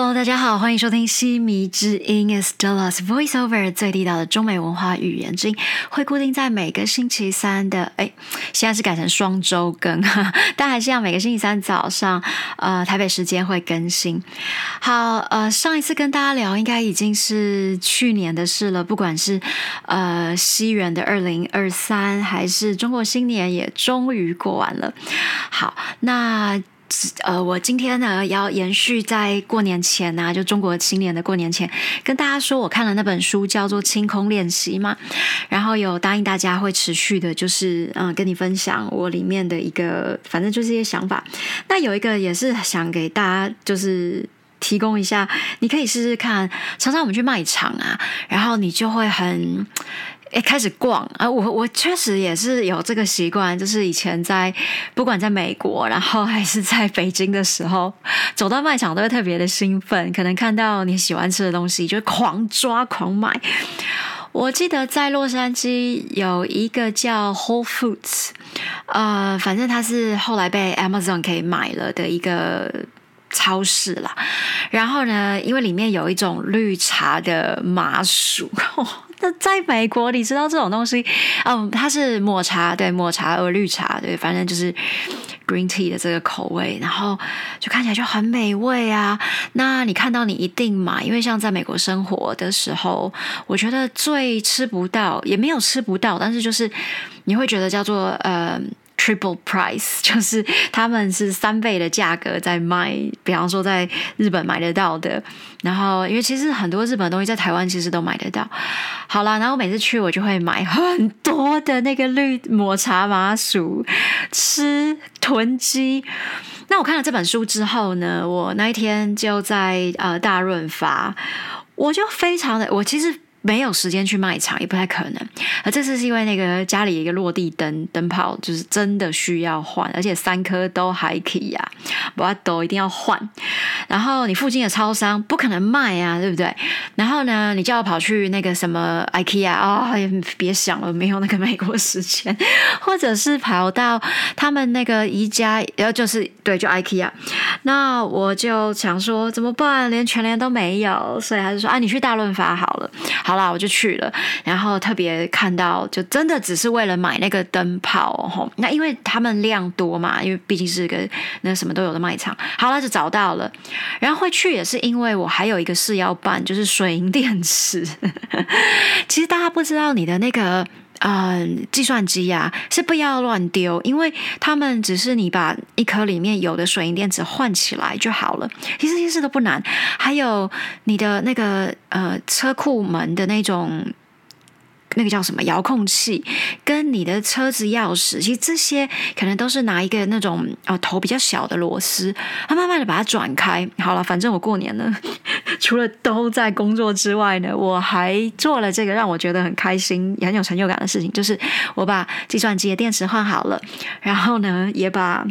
Hello，大家好，欢迎收听西迷之音 Stella's Voiceover 最地道的中美文化语言之音，会固定在每个星期三的，哎，现在是改成双周更，但还是要每个星期三早上，呃，台北时间会更新。好，呃，上一次跟大家聊应该已经是去年的事了，不管是呃西元的二零二三，还是中国新年也终于过完了。好，那。呃，我今天呢要延续在过年前呐，就中国新年的过年前，跟大家说，我看了那本书叫做《清空练习》嘛，然后有答应大家会持续的，就是嗯，跟你分享我里面的一个，反正就是一些想法。那有一个也是想给大家，就是提供一下，你可以试试看。常常我们去卖场啊，然后你就会很。哎，开始逛啊！我我确实也是有这个习惯，就是以前在不管在美国，然后还是在北京的时候，走到卖场都会特别的兴奋，可能看到你喜欢吃的东西就狂抓狂买。我记得在洛杉矶有一个叫 Whole Foods，呃，反正它是后来被 Amazon 可以买了的一个超市啦。然后呢，因为里面有一种绿茶的麻薯。那在美国，你知道这种东西，嗯，它是抹茶，对，抹茶和绿茶，对，反正就是 green tea 的这个口味，然后就看起来就很美味啊。那你看到你一定买，因为像在美国生活的时候，我觉得最吃不到，也没有吃不到，但是就是你会觉得叫做呃。Triple price 就是他们是三倍的价格在卖，比方说在日本买得到的，然后因为其实很多日本东西在台湾其实都买得到。好啦，然后我每次去我就会买很多的那个绿抹茶麻薯吃囤积。那我看了这本书之后呢，我那一天就在呃大润发，我就非常的我其实。没有时间去卖场，也不太可能。而这次是因为那个家里一个落地灯灯泡，就是真的需要换，而且三颗都还可以呀，我都一定要换。然后你附近的超商不可能卖啊，对不对？然后呢，你叫我跑去那个什么 IKEA 啊，别想了，没有那个美国时间，或者是跑到他们那个宜家，然后就是对，就 IKEA。那我就想说怎么办？连全联都没有，所以还是说啊，你去大润发好了。好啦，我就去了，然后特别看到，就真的只是为了买那个灯泡哦。那因为他们量多嘛，因为毕竟是个那什么都有的卖场。好了，就找到了，然后会去也是因为我还有一个事要办，就是水银电池。其实大家不知道你的那个。嗯，计算机呀是不要乱丢，因为他们只是你把一颗里面有的水银电池换起来就好了，其实这些事都不难。还有你的那个呃车库门的那种。那个叫什么遥控器，跟你的车子钥匙，其实这些可能都是拿一个那种呃头比较小的螺丝，它慢慢的把它转开。好了，反正我过年了，除了都在工作之外呢，我还做了这个让我觉得很开心、也很有成就感的事情，就是我把计算机的电池换好了，然后呢，也把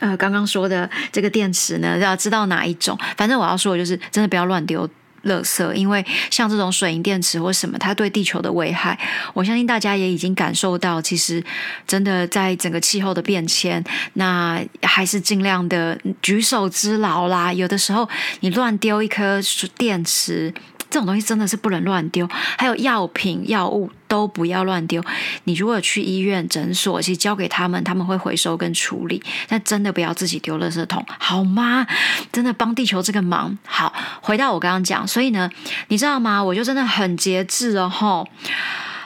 呃刚刚说的这个电池呢，要知道哪一种。反正我要说的就是，真的不要乱丢。垃圾，因为像这种水银电池或什么，它对地球的危害，我相信大家也已经感受到。其实，真的在整个气候的变迁，那还是尽量的举手之劳啦。有的时候，你乱丢一颗电池。这种东西真的是不能乱丢，还有药品、药物都不要乱丢。你如果去医院、诊所，其实交给他们，他们会回收跟处理。但真的不要自己丢垃圾桶，好吗？真的帮地球这个忙。好，回到我刚刚讲，所以呢，你知道吗？我就真的很节制哦，吼，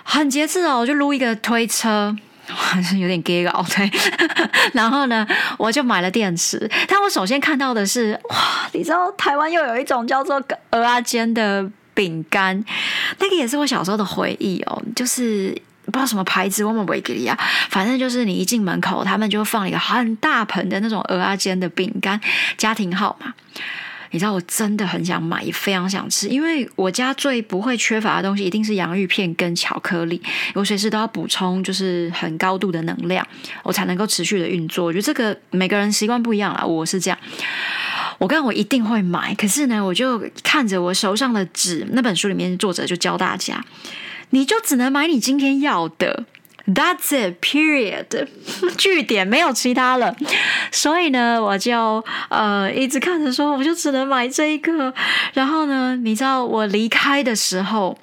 很节制哦，我就撸一个推车。还是有点 gay 搞对，然后呢，我就买了电池。但我首先看到的是，哇，你知道台湾又有一种叫做鹅阿煎的饼干，那个也是我小时候的回忆哦。就是不知道什么牌子，我们维吉利亚，反正就是你一进门口，他们就放一个很大盆的那种鹅阿煎的饼干，家庭号嘛。你知道我真的很想买，也非常想吃，因为我家最不会缺乏的东西一定是洋芋片跟巧克力，我随时都要补充，就是很高度的能量，我才能够持续的运作。我觉得这个每个人习惯不一样啦，我是这样。我刚我一定会买，可是呢，我就看着我手上的纸，那本书里面作者就教大家，你就只能买你今天要的。That's it. Period. 句点没有其他了。所以呢，我就呃一直看着说，我就只能买这一个。然后呢，你知道我离开的时候。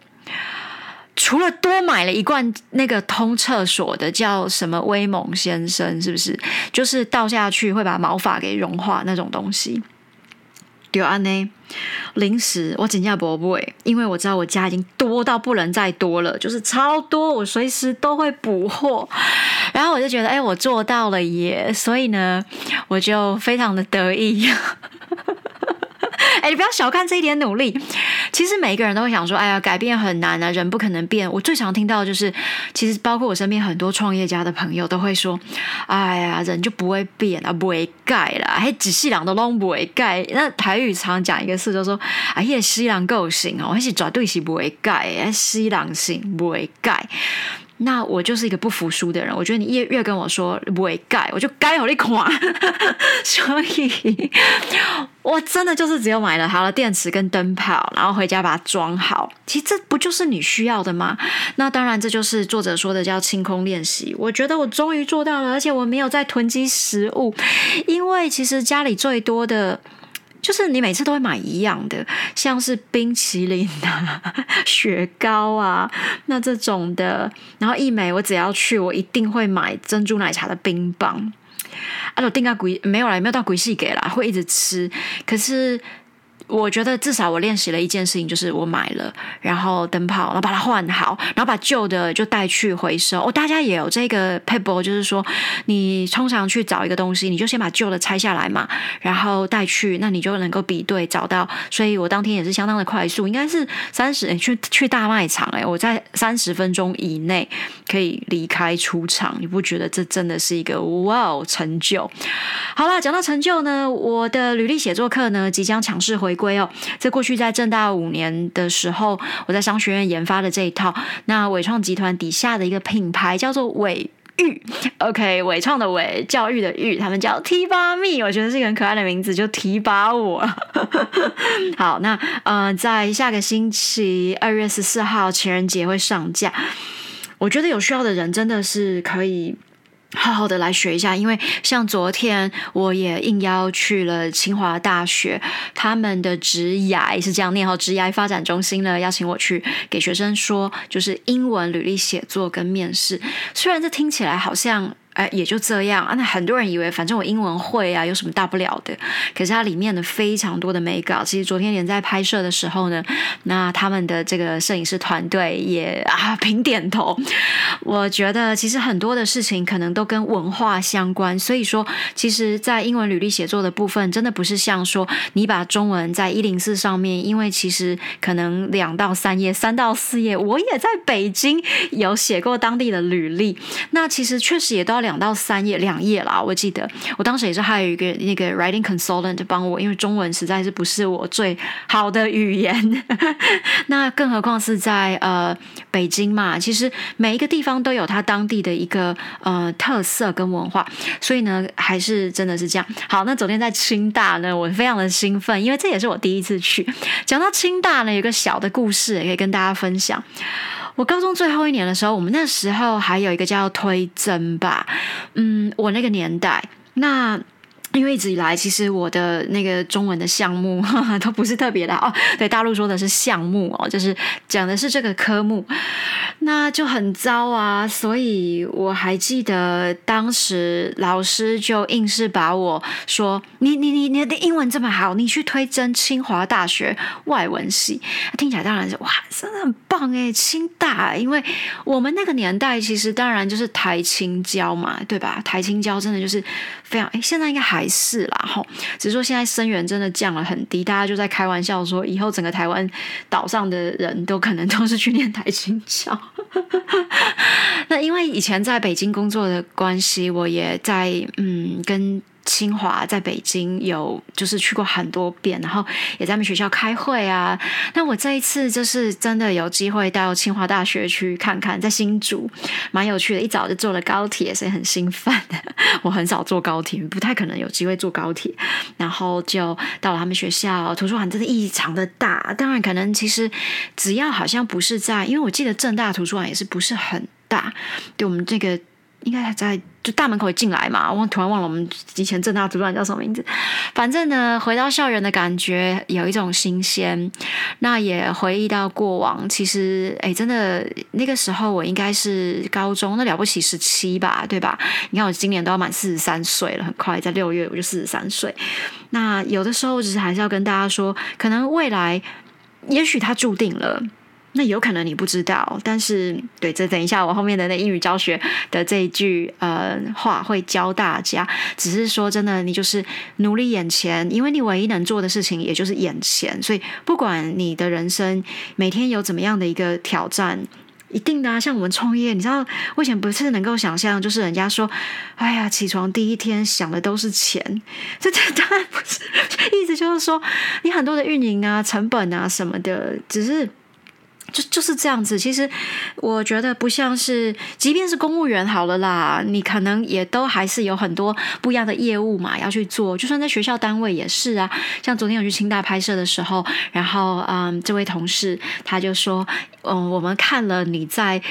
除了多买了一罐那个通厕所的，叫什么威猛先生，是不是？就是倒下去会把毛发给融化那种东西。有安，呢，零食我紧价不会，因为我知道我家已经多到不能再多了，就是超多，我随时都会补货。然后我就觉得，哎，我做到了耶！所以呢，我就非常的得意。哎，你不要小看这一点努力。其实每一个人都会想说：“哎呀，改变很难啊，人不可能变。”我最常听到就是，其实包括我身边很多创业家的朋友都会说：“哎呀，人就不会变啊，不会改啦，还仔细两都拢不会改。”那台语常讲一个事，就说：“哎呀，西郎够行哦，还是绝对是不会改，哎，西郎行不会改。”那我就是一个不服输的人，我觉得你越越跟我说不会改，我就改好你垮。所以，我真的就是只有买了好了电池跟灯泡，然后回家把它装好。其实这不就是你需要的吗？那当然，这就是作者说的叫清空练习。我觉得我终于做到了，而且我没有在囤积食物，因为其实家里最多的。就是你每次都会买一样的，像是冰淇淋啊、雪糕啊，那这种的。然后一美，我只要去，我一定会买珍珠奶茶的冰棒。啊，我定个鬼没有啦，没有到鬼戏给啦，会一直吃。可是。我觉得至少我练习了一件事情，就是我买了，然后灯泡，然后把它换好，然后把旧的就带去回收。哦，大家也有这个 paper，就是说你通常去找一个东西，你就先把旧的拆下来嘛，然后带去，那你就能够比对找到。所以我当天也是相当的快速，应该是三十去去大卖场哎，我在三十分钟以内可以离开出场。你不觉得这真的是一个哇哦成就？好了，讲到成就呢，我的履历写作课呢即将强势回。归哦，在过去在正大五年的时候，我在商学院研发的这一套，那伟创集团底下的一个品牌叫做伟育，OK，伟创的伟，教育的育，他们叫 T 八蜜，我觉得是一个很可爱的名字，就提拔我。好，那呃，在下个星期二月十四号情人节会上架，我觉得有需要的人真的是可以。好好的来学一下，因为像昨天我也应邀去了清华大学，他们的职涯是这样念哈，职涯发展中心呢邀请我去给学生说，就是英文履历写作跟面试，虽然这听起来好像。哎，也就这样啊。那很多人以为，反正我英文会啊，有什么大不了的？可是它里面的非常多的美稿，其实昨天连在拍摄的时候呢，那他们的这个摄影师团队也啊频点头。我觉得其实很多的事情可能都跟文化相关，所以说，其实，在英文履历写作的部分，真的不是像说你把中文在一零四上面，因为其实可能两到三页、三到四页，我也在北京有写过当地的履历，那其实确实也都要。两到三页，两页啦。我记得我当时也是还有一个那个 writing consultant 帮我，因为中文实在是不是我最好的语言。那更何况是在呃北京嘛，其实每一个地方都有它当地的一个呃特色跟文化，所以呢，还是真的是这样。好，那昨天在清大呢，我非常的兴奋，因为这也是我第一次去。讲到清大呢，有个小的故事也可以跟大家分享。我高中最后一年的时候，我们那时候还有一个叫推甄吧，嗯，我那个年代那。因为一直以来，其实我的那个中文的项目 都不是特别的哦。对，大陆说的是项目哦，就是讲的是这个科目，那就很糟啊。所以我还记得当时老师就硬是把我说：“你你你你的英文这么好，你去推甄清华大学外文系。”听起来当然是哇，真的很棒哎，清大。因为我们那个年代其实当然就是台青交嘛，对吧？台青交真的就是非常哎，现在应该还。是啦，吼，只是说现在生源真的降了很低，大家就在开玩笑说，以后整个台湾岛上的人都可能都是去念台青教。那因为以前在北京工作的关系，我也在嗯跟。清华在北京有就是去过很多遍，然后也在他们学校开会啊。那我这一次就是真的有机会到清华大学去看看，在新竹蛮有趣的。一早就坐了高铁，所以很兴奋。我很少坐高铁，不太可能有机会坐高铁。然后就到了他们学校图书馆，真的异常的大。当然，可能其实只要好像不是在，因为我记得正大图书馆也是不是很。大，对我们这个应该还在。就大门口进来嘛，我突然忘了我们以前正大主管叫什么名字。反正呢，回到校园的感觉有一种新鲜。那也回忆到过往，其实哎，真的那个时候我应该是高中，那了不起十七吧，对吧？你看我今年都要满四十三岁了，很快在六月我就四十三岁。那有的时候，只是还是要跟大家说，可能未来也许它注定了。那有可能你不知道，但是对，这等一下我后面的那英语教学的这一句呃话会教大家。只是说真的，你就是努力眼前，因为你唯一能做的事情也就是眼前。所以不管你的人生每天有怎么样的一个挑战，一定的啊。像我们创业，你知道，我以前不是能够想象，就是人家说，哎呀，起床第一天想的都是钱，这这当然不是，意思就是说，你很多的运营啊、成本啊什么的，只是。就就是这样子，其实我觉得不像是，即便是公务员好了啦，你可能也都还是有很多不一样的业务嘛要去做。就算在学校单位也是啊，像昨天我去清大拍摄的时候，然后嗯，这位同事他就说，嗯，我们看了你在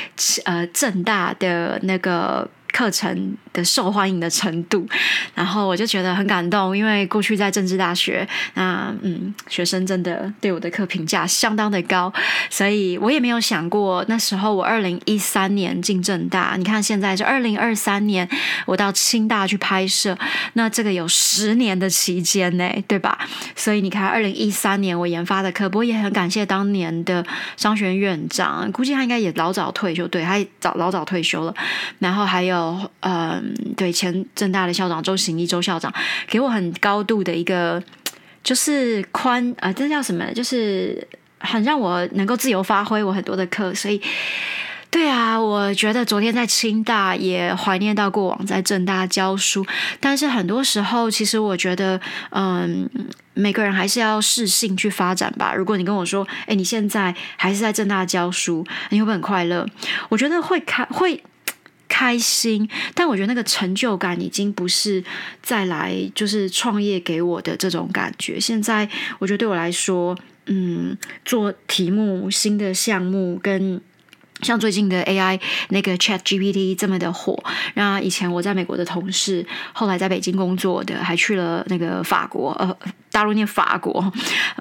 呃正大的那个。课程的受欢迎的程度，然后我就觉得很感动，因为过去在政治大学，那嗯，学生真的对我的课评价相当的高，所以我也没有想过那时候我二零一三年进政大，你看现在是二零二三年，我到清大去拍摄，那这个有十年的期间呢，对吧？所以你看二零一三年我研发的课，不过也很感谢当年的商学院院长，估计他应该也老早退休，对他早老早退休了，然后还有呃。嗯，对，前正大的校长周行一周校长给我很高度的一个，就是宽啊，这叫什么？就是很让我能够自由发挥我很多的课，所以对啊，我觉得昨天在清大也怀念到过往在正大教书，但是很多时候其实我觉得，嗯，每个人还是要适性去发展吧。如果你跟我说，哎，你现在还是在正大教书，你会不会很快乐？我觉得会开会。开心，但我觉得那个成就感已经不是再来就是创业给我的这种感觉。现在我觉得对我来说，嗯，做题目、新的项目跟。像最近的 AI 那个 Chat GPT 这么的火，那以前我在美国的同事，后来在北京工作的，还去了那个法国，呃，大陆念法国，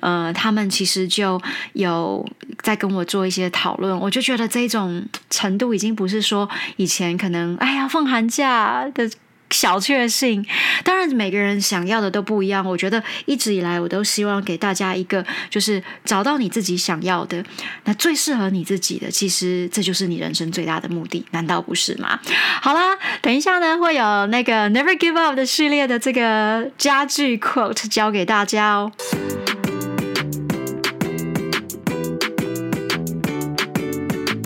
呃，他们其实就有在跟我做一些讨论，我就觉得这种程度已经不是说以前可能哎呀放寒假的。小确幸，当然每个人想要的都不一样。我觉得一直以来，我都希望给大家一个，就是找到你自己想要的，那最适合你自己的。其实这就是你人生最大的目的，难道不是吗？好啦，等一下呢，会有那个 Never Give Up 的系列的这个家具 quote 教给大家哦。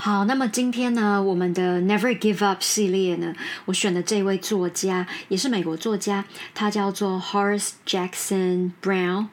好，那么今天呢，我们的 Never Give Up 系列呢，我选的这位作家也是美国作家，他叫做 Horace Jackson Brown。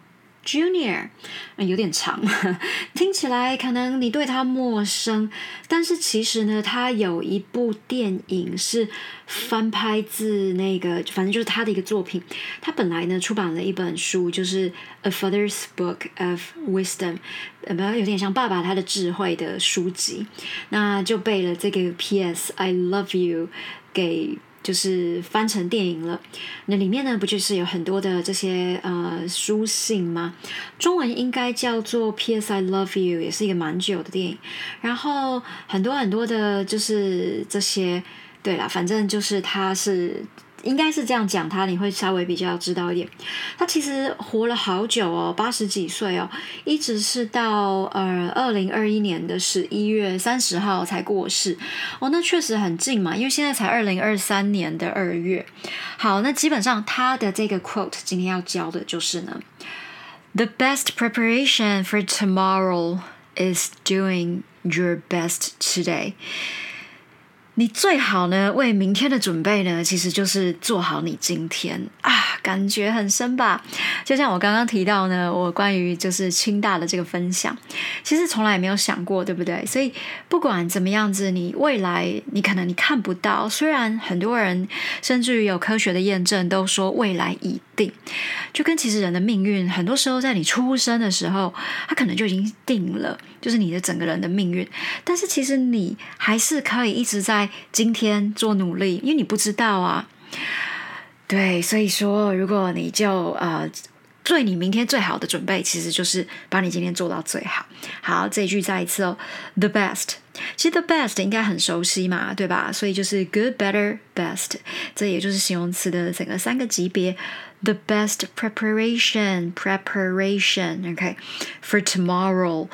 Junior，有点长，听起来可能你对他陌生，但是其实呢，他有一部电影是翻拍自那个，反正就是他的一个作品。他本来呢出版了一本书，就是《A Father's Book of Wisdom》，呃，有点像爸爸他的智慧的书籍，那就被了这个 P.S. I love you 给。就是翻成电影了，那里面呢不就是有很多的这些呃书信吗？中文应该叫做 P.S. I Love You，也是一个蛮久的电影。然后很多很多的，就是这些，对了，反正就是它是。应该是这样讲他，你会稍微比较知道一点。他其实活了好久哦，八十几岁哦，一直是到呃二零二一年的十一月三十号才过世哦，那确实很近嘛，因为现在才二零二三年的二月。好，那基本上他的这个 quote 今天要教的就是呢：The best preparation for tomorrow is doing your best today。你最好呢，为明天的准备呢，其实就是做好你今天啊。感觉很深吧？就像我刚刚提到呢，我关于就是清大的这个分享，其实从来也没有想过，对不对？所以不管怎么样子，你未来你可能你看不到，虽然很多人甚至于有科学的验证都说未来已定，就跟其实人的命运，很多时候在你出生的时候，他可能就已经定了，就是你的整个人的命运。但是其实你还是可以一直在今天做努力，因为你不知道啊。对，所以说，如果你就呃，对你明天最好的准备，其实就是把你今天做到最好。好，这一句再一次哦，the best。其实 the best 应该很熟悉嘛，对吧？所以就是 good, better, best，这也就是形容词的整个三个级别。The best preparation, preparation, OK, for tomorrow。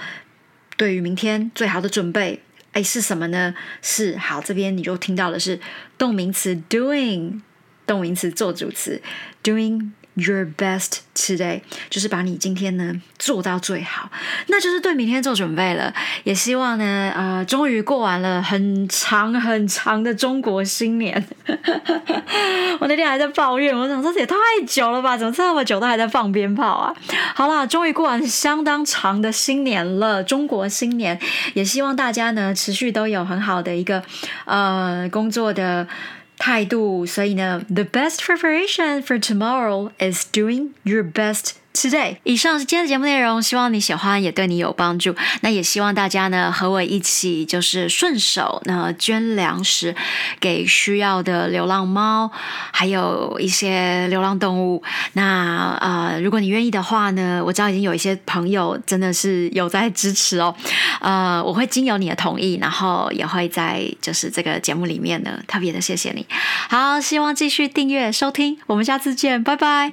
对于明天最好的准备，哎，是什么呢？是好，这边你就听到的是动名词 doing。动名词做主词，doing your best today，就是把你今天呢做到最好，那就是对明天做准备了。也希望呢，呃，终于过完了很长很长的中国新年。我那天还在抱怨，我想说这也太久了吧，怎么这么久都还在放鞭炮啊？好啦，终于过完相当长的新年了，中国新年。也希望大家呢持续都有很好的一个呃工作的。态度，所以呢，the best preparation for tomorrow is doing your best today。以上是今天的节目内容，希望你喜欢，也对你有帮助。那也希望大家呢和我一起，就是顺手那捐粮食给需要的流浪猫，还有一些流浪动物。那呃，如果你愿意的话呢，我知道已经有一些朋友真的是有在支持哦。呃，我会经由你的同意，然后也会在就是这个节目里面呢，特别的谢谢你。好，希望继续订阅收听，我们下次见，拜拜。